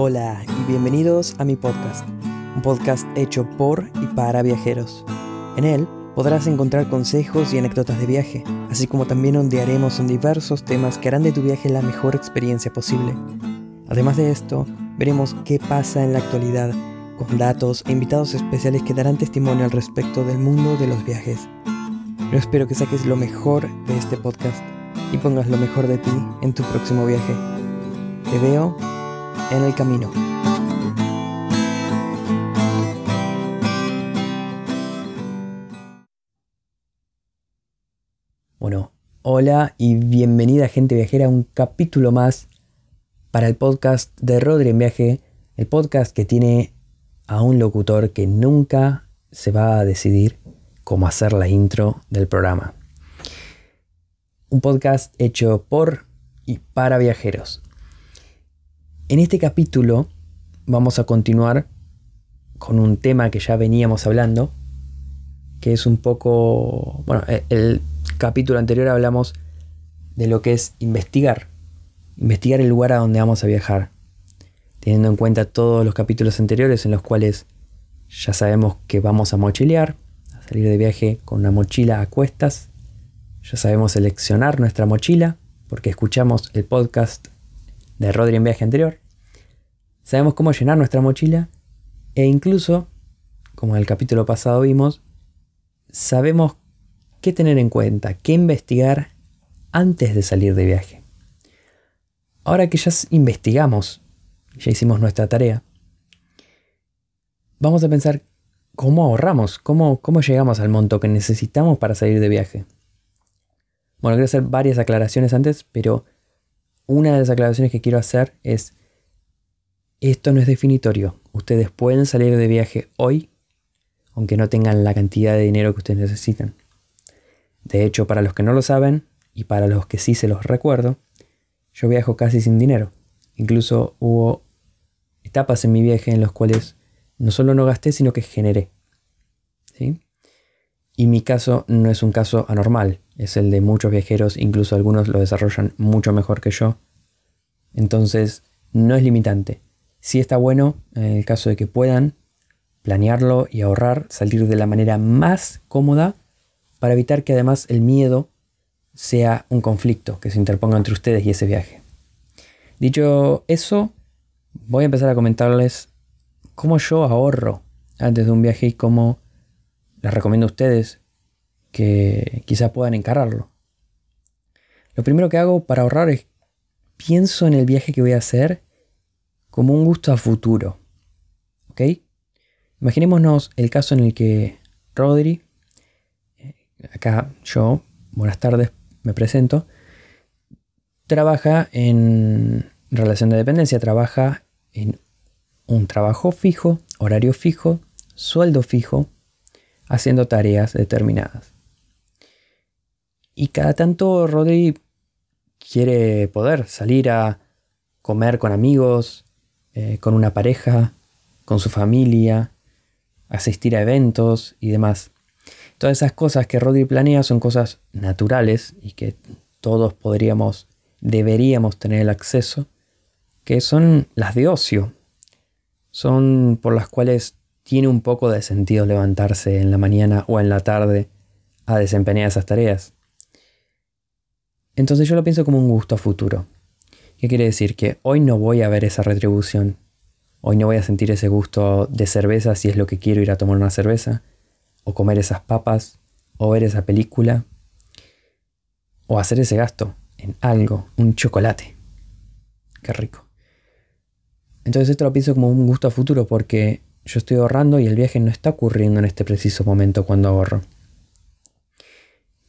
Hola y bienvenidos a mi podcast, un podcast hecho por y para viajeros. En él podrás encontrar consejos y anécdotas de viaje, así como también ondearemos en diversos temas que harán de tu viaje la mejor experiencia posible. Además de esto, veremos qué pasa en la actualidad, con datos e invitados especiales que darán testimonio al respecto del mundo de los viajes. Yo espero que saques lo mejor de este podcast y pongas lo mejor de ti en tu próximo viaje. Te veo en el camino. Bueno, hola y bienvenida gente viajera a un capítulo más para el podcast de Rodri en viaje, el podcast que tiene a un locutor que nunca se va a decidir cómo hacer la intro del programa. Un podcast hecho por y para viajeros. En este capítulo vamos a continuar con un tema que ya veníamos hablando, que es un poco, bueno, e-, el capítulo anterior hablamos de lo que es investigar, investigar el lugar a donde vamos a viajar, teniendo en cuenta todos los capítulos anteriores en los cuales ya sabemos que vamos a mochilear, a salir de viaje con una mochila a cuestas, ya sabemos seleccionar nuestra mochila porque escuchamos el podcast de Rodri en viaje anterior. Sabemos cómo llenar nuestra mochila e incluso, como en el capítulo pasado vimos, sabemos qué tener en cuenta, qué investigar antes de salir de viaje. Ahora que ya investigamos, ya hicimos nuestra tarea, vamos a pensar cómo ahorramos, cómo, cómo llegamos al monto que necesitamos para salir de viaje. Bueno, quiero hacer varias aclaraciones antes, pero una de las aclaraciones que quiero hacer es, esto no es definitorio. Ustedes pueden salir de viaje hoy, aunque no tengan la cantidad de dinero que ustedes necesitan. De hecho, para los que no lo saben, y para los que sí se los recuerdo, yo viajo casi sin dinero. Incluso hubo etapas en mi viaje en las cuales no solo no gasté, sino que generé. ¿Sí? Y mi caso no es un caso anormal, es el de muchos viajeros, incluso algunos lo desarrollan mucho mejor que yo. Entonces, no es limitante. Sí está bueno, en el caso de que puedan, planearlo y ahorrar, salir de la manera más cómoda para evitar que además el miedo sea un conflicto que se interponga entre ustedes y ese viaje. Dicho eso, voy a empezar a comentarles cómo yo ahorro antes de un viaje y cómo les recomiendo a ustedes que quizá puedan encararlo. Lo primero que hago para ahorrar es pienso en el viaje que voy a hacer como un gusto a futuro. ¿Ok? Imaginémonos el caso en el que Rodri, eh, acá yo, buenas tardes, me presento, trabaja en relación de dependencia, trabaja en un trabajo fijo, horario fijo, sueldo fijo, haciendo tareas determinadas. Y cada tanto Rodri quiere poder salir a comer con amigos, eh, con una pareja, con su familia, asistir a eventos y demás. Todas esas cosas que Rodri planea son cosas naturales y que todos podríamos, deberíamos tener el acceso, que son las de ocio. Son por las cuales tiene un poco de sentido levantarse en la mañana o en la tarde a desempeñar esas tareas. Entonces yo lo pienso como un gusto a futuro. ¿Qué quiere decir? Que hoy no voy a ver esa retribución. Hoy no voy a sentir ese gusto de cerveza si es lo que quiero ir a tomar una cerveza, o comer esas papas, o ver esa película, o hacer ese gasto en algo, un chocolate. Qué rico. Entonces esto lo pienso como un gusto a futuro porque yo estoy ahorrando y el viaje no está ocurriendo en este preciso momento cuando ahorro.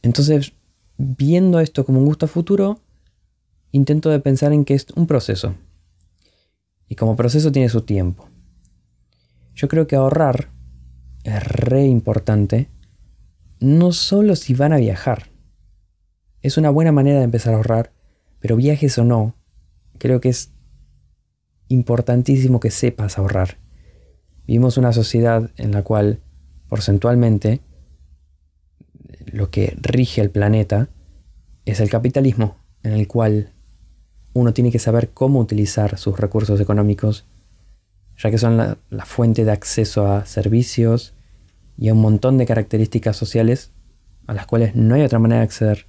Entonces, viendo esto como un gusto futuro, intento de pensar en que es un proceso. Y como proceso tiene su tiempo. Yo creo que ahorrar es re importante, no solo si van a viajar. Es una buena manera de empezar a ahorrar, pero viajes o no, creo que es importantísimo que sepas ahorrar. Vivimos una sociedad en la cual, porcentualmente, lo que rige el planeta es el capitalismo, en el cual uno tiene que saber cómo utilizar sus recursos económicos ya que son la, fuente de acceso a servicios y a un montón de características sociales a las cuales no hay otra manera de acceder.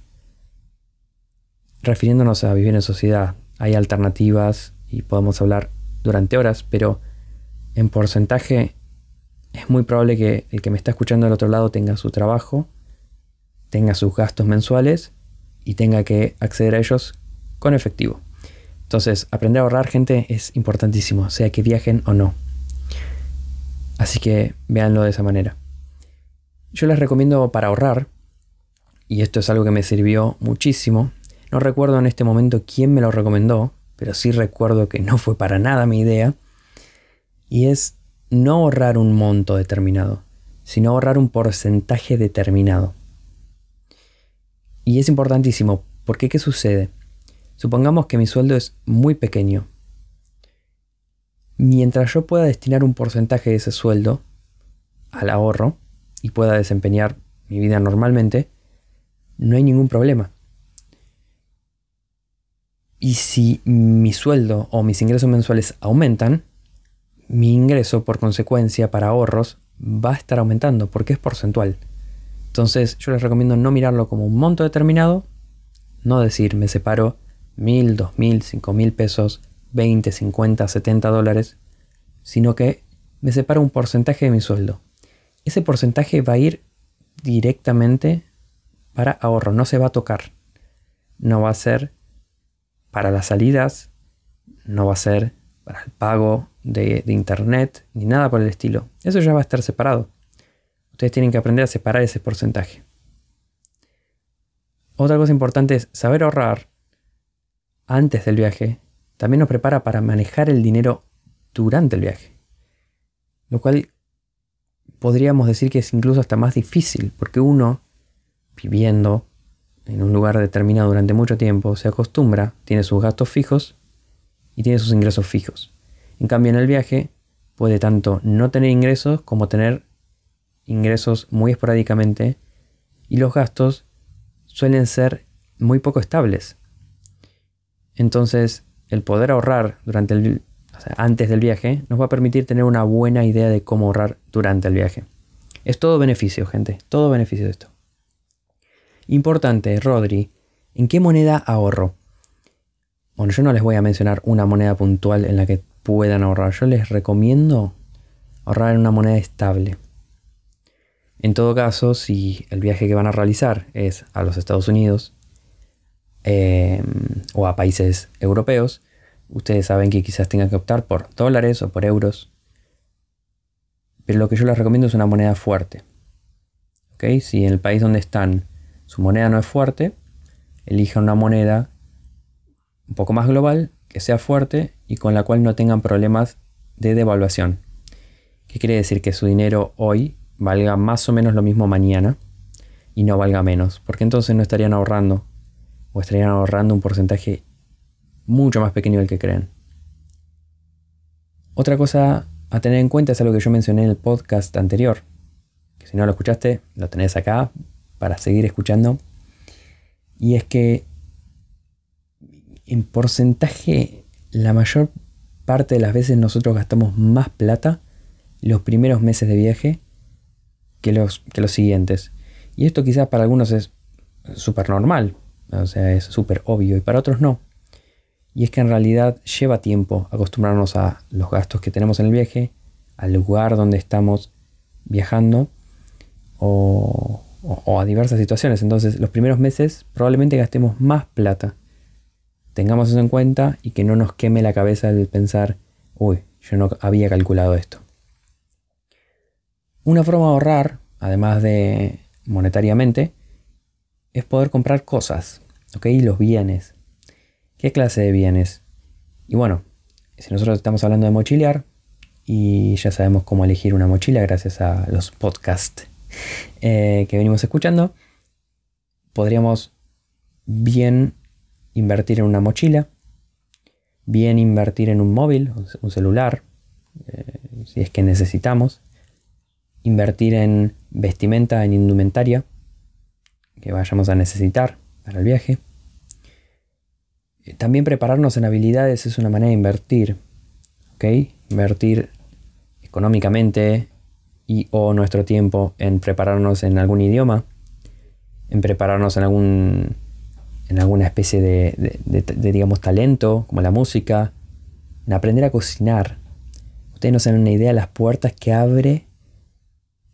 Refiriéndonos a vivir en sociedad, hay alternativas y podemos hablar durante horas, pero en porcentaje es muy probable que el que me está escuchando del otro lado tenga su trabajo, tenga sus gastos mensuales y tenga que acceder a ellos con efectivo. Entonces, aprender a ahorrar, gente, es importantísimo, sea que viajen o no. Así que véanlo de esa manera. Yo les recomiendo para ahorrar, y esto es algo que me sirvió muchísimo, no recuerdo en este momento quién me lo recomendó, pero sí recuerdo que no fue para nada mi idea, y es no ahorrar un monto determinado, sino ahorrar un porcentaje determinado. Y es importantísimo, porque ¿qué sucede? Supongamos que mi sueldo es muy pequeño. Mientras yo pueda destinar un porcentaje de ese sueldo al ahorro y pueda desempeñar mi vida normalmente, no hay ningún problema. Y si mi sueldo o mis ingresos mensuales aumentan, mi ingreso por consecuencia para ahorros va a estar aumentando porque es porcentual. Entonces yo les recomiendo no mirarlo como un monto determinado, no decir me separo mil, dos mil, cinco mil pesos, 20, 50, 70 dólares, sino que me separo un porcentaje de mi sueldo. Ese porcentaje va a ir directamente para ahorro, no se va a tocar. No va a ser para las salidas, no va a ser para el pago de, de internet, ni nada por el estilo. Eso ya va a estar separado. Ustedes tienen que aprender a separar ese porcentaje. Otra cosa importante es saber ahorrar antes del viaje también nos prepara para manejar el dinero durante el viaje. Lo cual podríamos decir que es incluso hasta más difícil, porque uno, viviendo en un lugar determinado durante mucho tiempo, se acostumbra, tiene sus gastos fijos y tiene sus ingresos fijos. En cambio, en el viaje puede tanto no tener ingresos como tener ingresos muy esporádicamente y los gastos suelen ser muy poco estables. Entonces, el poder ahorrar durante el, antes del viaje nos va a permitir tener una buena idea de cómo ahorrar durante el viaje. Es todo beneficio, gente, todo beneficio de esto. Importante, Rodri, ¿en qué moneda ahorro? Bueno, yo no les voy a mencionar una moneda puntual en la que puedan ahorrar. Yo les recomiendo ahorrar en una moneda estable. En todo caso, si el viaje que van a realizar es a los Estados Unidos, Em, o a países europeos, ustedes saben que quizás tengan que optar por dólares o por euros. Pero lo que yo les recomiendo es una moneda fuerte. Si en el país donde están su moneda no es fuerte, elijan una moneda un poco más global, que sea fuerte y con la cual no tengan problemas de devaluación. ¿Qué quiere decir? Que su dinero hoy valga más o menos lo mismo mañana y no valga menos, porque entonces no estarían ahorrando o estarían ahorrando un porcentaje mucho más pequeño del que creen. Otra cosa a tener en cuenta es algo que yo mencioné en el podcast anterior, que si no lo escuchaste, lo tenés acá para seguir escuchando, y es que en porcentaje la mayor parte de las veces nosotros gastamos más plata los primeros meses de viaje que los, que los siguientes. Y esto quizás para algunos es súper normal, o sea, es súper obvio y para otros no. Y es que en realidad lleva tiempo acostumbrarnos a los gastos que tenemos en el viaje, al lugar donde estamos viajando o, a diversas situaciones. Entonces los primeros meses probablemente gastemos más plata. Tengamos eso en cuenta y que no nos queme la cabeza el pensar, uy, yo no había calculado esto. Una forma de ahorrar, además de monetariamente, es poder comprar cosas. ¿Ok? Los bienes. ¿Qué clase de bienes? Y bueno, si nosotros estamos hablando de mochilear, y ya sabemos cómo elegir una mochila gracias a los podcasts eh, que venimos escuchando, podríamos bien invertir en una mochila, bien invertir en un móvil, un celular, eh, si es que necesitamos, invertir en vestimenta, en indumentaria que vayamos a necesitar, para el viaje. También prepararnos en habilidades es una manera de invertir. ¿ok? Invertir económicamente y o nuestro tiempo en prepararnos en algún idioma, en prepararnos en algún en alguna especie de, de, digamos talento como la música, en aprender a cocinar. Ustedes no saben una idea de las puertas que abre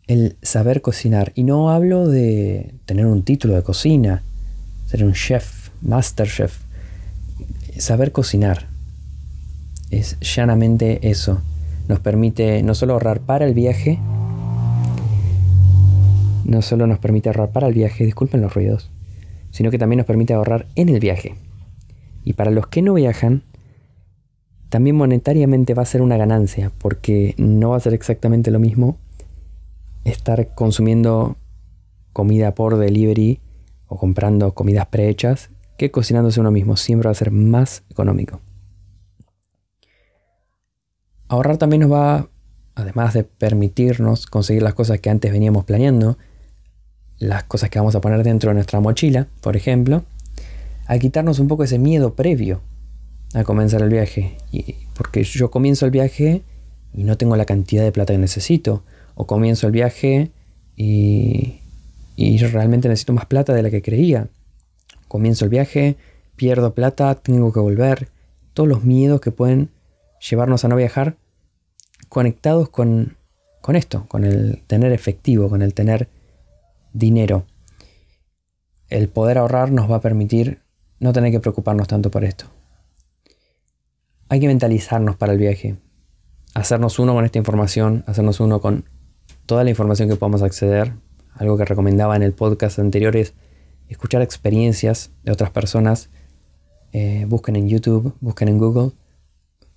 el saber cocinar. Y no hablo de tener un título de cocina, ser un chef, master chef. Saber cocinar es llanamente eso. Nos permite no solo ahorrar para el viaje, no solo nos permite ahorrar para el viaje, disculpen los ruidos, sino que también nos permite ahorrar en el viaje. Y para los que no viajan, también monetariamente va a ser una ganancia, porque no va a ser exactamente lo mismo estar consumiendo comida por delivery o comprando comidas prehechas que cocinándose uno mismo. Siempre va a ser más económico. Ahorrar también nos va, además de permitirnos conseguir las cosas que antes veníamos planeando, las cosas que vamos a poner dentro de nuestra mochila, por ejemplo, a quitarnos un poco ese miedo previo a comenzar el viaje. Y porque yo comienzo el viaje y no tengo la cantidad de plata que necesito. O comienzo el viaje y, y realmente necesito más plata de la que creía. Comienzo el viaje, pierdo plata, tengo que volver. Todos los miedos que pueden llevarnos a no viajar conectados con, con esto, con el tener efectivo, con el tener dinero. El poder ahorrar nos va a permitir no tener que preocuparnos tanto por esto. Hay que mentalizarnos para el viaje, hacernos uno con esta información, hacernos uno con toda la información que podamos acceder. Algo que recomendaba en el podcast anterior es escuchar experiencias de otras personas. Eh, busquen en YouTube, busquen en Google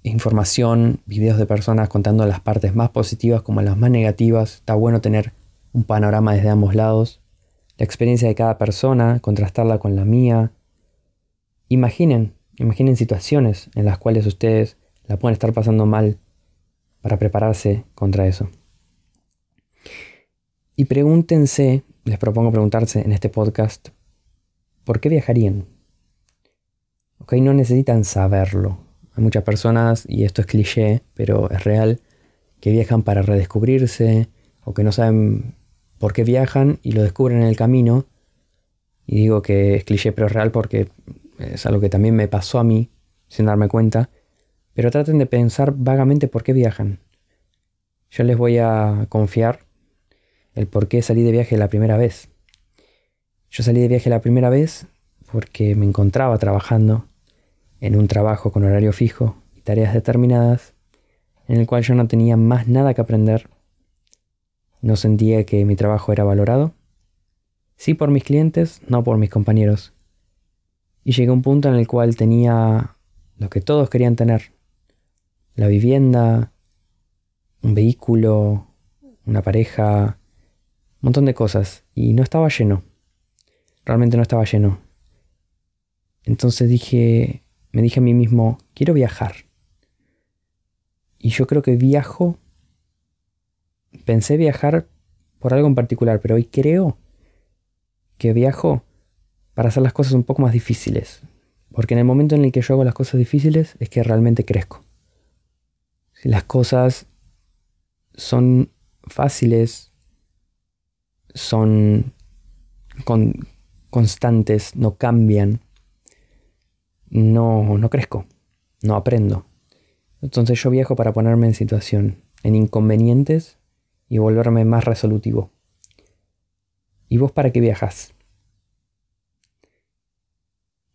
información, videos de personas contando las partes más positivas como las más negativas. Está bueno tener un panorama desde ambos lados, la experiencia de cada persona, contrastarla con la mía. Imaginen, imaginen situaciones en las cuales ustedes la pueden estar pasando mal para prepararse contra eso. Y pregúntense, les propongo preguntarse en este podcast, ¿por qué viajarían? Ok, no necesitan saberlo. Hay muchas personas, y esto es cliché, pero es real, que viajan para redescubrirse o que no saben por qué viajan y lo descubren en el camino. Y digo que es cliché pero es real porque es algo que también me pasó a mí sin darme cuenta. Pero traten de pensar vagamente por qué viajan. Yo les voy a confiar el por qué salí de viaje la primera vez. Yo salí de viaje la primera vez porque me encontraba trabajando en un trabajo con horario fijo y tareas determinadas, en el cual yo no tenía más nada que aprender no sentía que mi trabajo era valorado. Sí por mis clientes, no por mis compañeros. Y llegué a un punto en el cual tenía lo que todos querían tener. La vivienda, un vehículo, una pareja, montón de cosas. Y no estaba lleno. Realmente no estaba lleno. Entonces dije, me dije a mí mismo, quiero viajar. Y yo creo que viajo pensé viajar por algo en particular, pero hoy creo que viajo para hacer las cosas un poco más difíciles. Porque en el momento en el que yo hago las cosas difíciles es que realmente crezco. Si las cosas son fáciles, son constantes, no cambian, no, no crezco, no aprendo. Entonces yo viajo para ponerme en situación, en inconvenientes y volverme más resolutivo. ¿Y vos para qué viajas?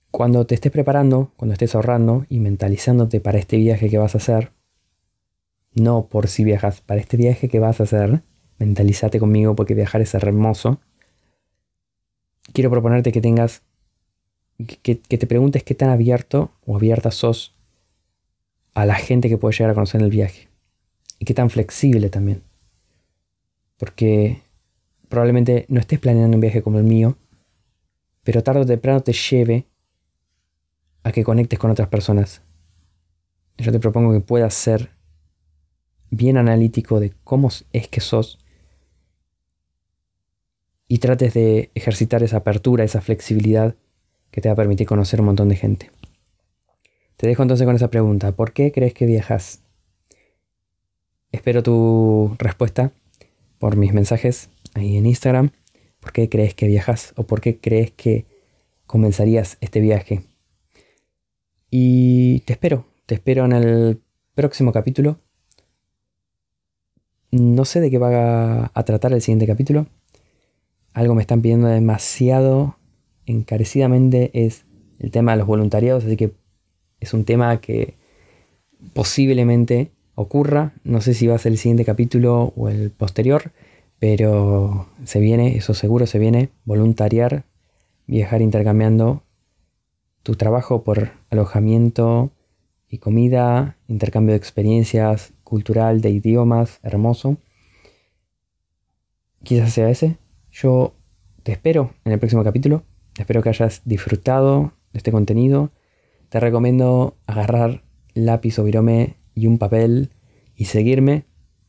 Cuando te estés preparando, cuando estés ahorrando y mentalizándote para este viaje que vas a hacer, no por si viajas, para este viaje que vas a hacer, mentalízate conmigo porque viajar es hermoso. Quiero proponerte que tengas, que, que te preguntes qué tan abierto o abierta sos a la gente que puede llegar a conocer en el viaje. Y qué tan flexible también. Porque probablemente no estés planeando un viaje como el mío, pero tarde o temprano te lleve a que conectes con otras personas. Yo te propongo que puedas ser bien analítico de cómo es que sos y trates de ejercitar esa apertura, esa flexibilidad que te va a permitir conocer un montón de gente. Te dejo entonces con esa pregunta. ¿Por qué crees que viajas? espero tu respuesta por mis mensajes ahí en Instagram. ¿Por qué crees que viajas o por qué crees que comenzarías este viaje? Y te espero, te espero en el próximo capítulo. No sé de qué va a tratar el siguiente capítulo. Algo me están pidiendo demasiado encarecidamente es el tema de los voluntariados, así que es un tema que posiblemente ocurra. No sé si va a ser el siguiente capítulo o el posterior, pero se viene, eso seguro se viene, voluntariar, viajar intercambiando tu trabajo por alojamiento y comida, intercambio de experiencias cultural, de idiomas, hermoso. Quizás sea ese. Yo te espero en el próximo capítulo. Espero que hayas disfrutado de este contenido. Te recomiendo agarrar lápiz o virome y un papel y seguirme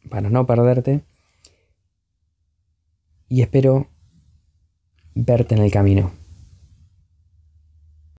para no perderte. Y espero verte en el camino.